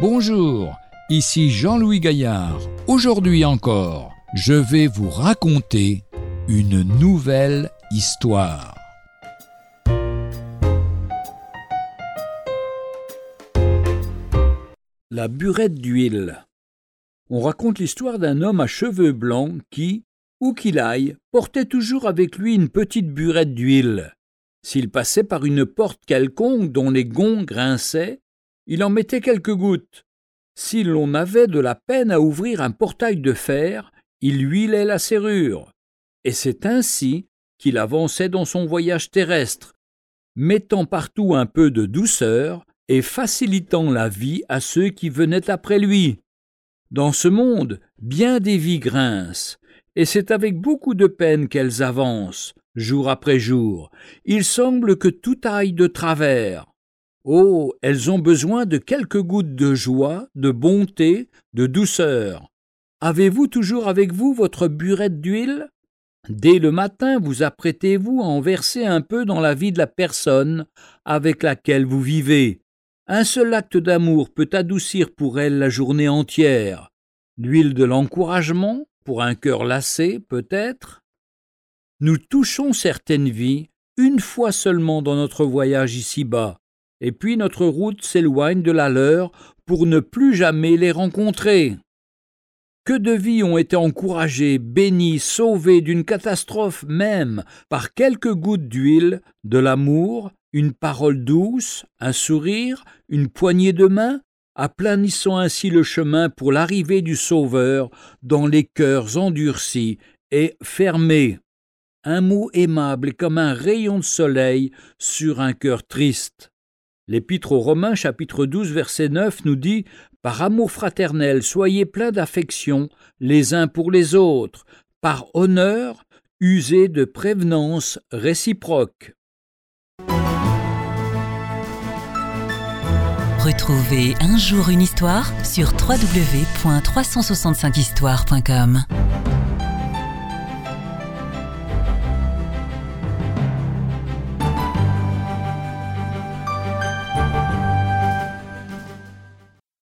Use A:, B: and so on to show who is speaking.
A: Bonjour, ici Jean-Louis Gaillard. Aujourd'hui encore, je vais vous raconter une nouvelle histoire.
B: La burette d'huile. On raconte l'histoire d'un homme à cheveux blancs qui, où qu'il aille, portait toujours avec lui une petite burette d'huile. S'il passait par une porte quelconque dont les gonds grinçaient, il en mettait quelques gouttes. Si l'on avait de la peine à ouvrir un portail de fer, il huilait la serrure. Et c'est ainsi qu'il avançait dans son voyage terrestre, mettant partout un peu de douceur et facilitant la vie à ceux qui venaient après lui. Dans ce monde, bien des vies grincent, et c'est avec beaucoup de peine qu'elles avancent, jour après jour. Il semble que tout aille de travers. Oh, elles ont besoin de quelques gouttes de joie, de bonté, de douceur. Avez-vous toujours avec vous votre burette d'huile? Dès le matin, vous apprêtez-vous à en verser un peu dans la vie de la personne avec laquelle vous vivez. Un seul acte d'amour peut adoucir pour elle la journée entière. L'huile de l'encouragement, pour un cœur lassé, peut-être? Nous touchons certaines vies une fois seulement dans notre voyage ici-bas, et puis notre route s'éloigne de la leur pour ne plus jamais les rencontrer. Que de vies ont été encouragées, bénies, sauvées d'une catastrophe même par quelques gouttes d'huile, de l'amour, une parole douce, un sourire, une poignée de main, aplanissant ainsi le chemin pour l'arrivée du Sauveur dans les cœurs endurcis et fermés. Un mot aimable comme un rayon de soleil sur un cœur triste. L'Épître aux Romains chapitre 12 verset 9 nous dit Par amour fraternel, soyez pleins d'affection les uns pour les autres, par honneur, usez de prévenance réciproque.
C: Retrouvez un jour une histoire sur www.365histoire.com.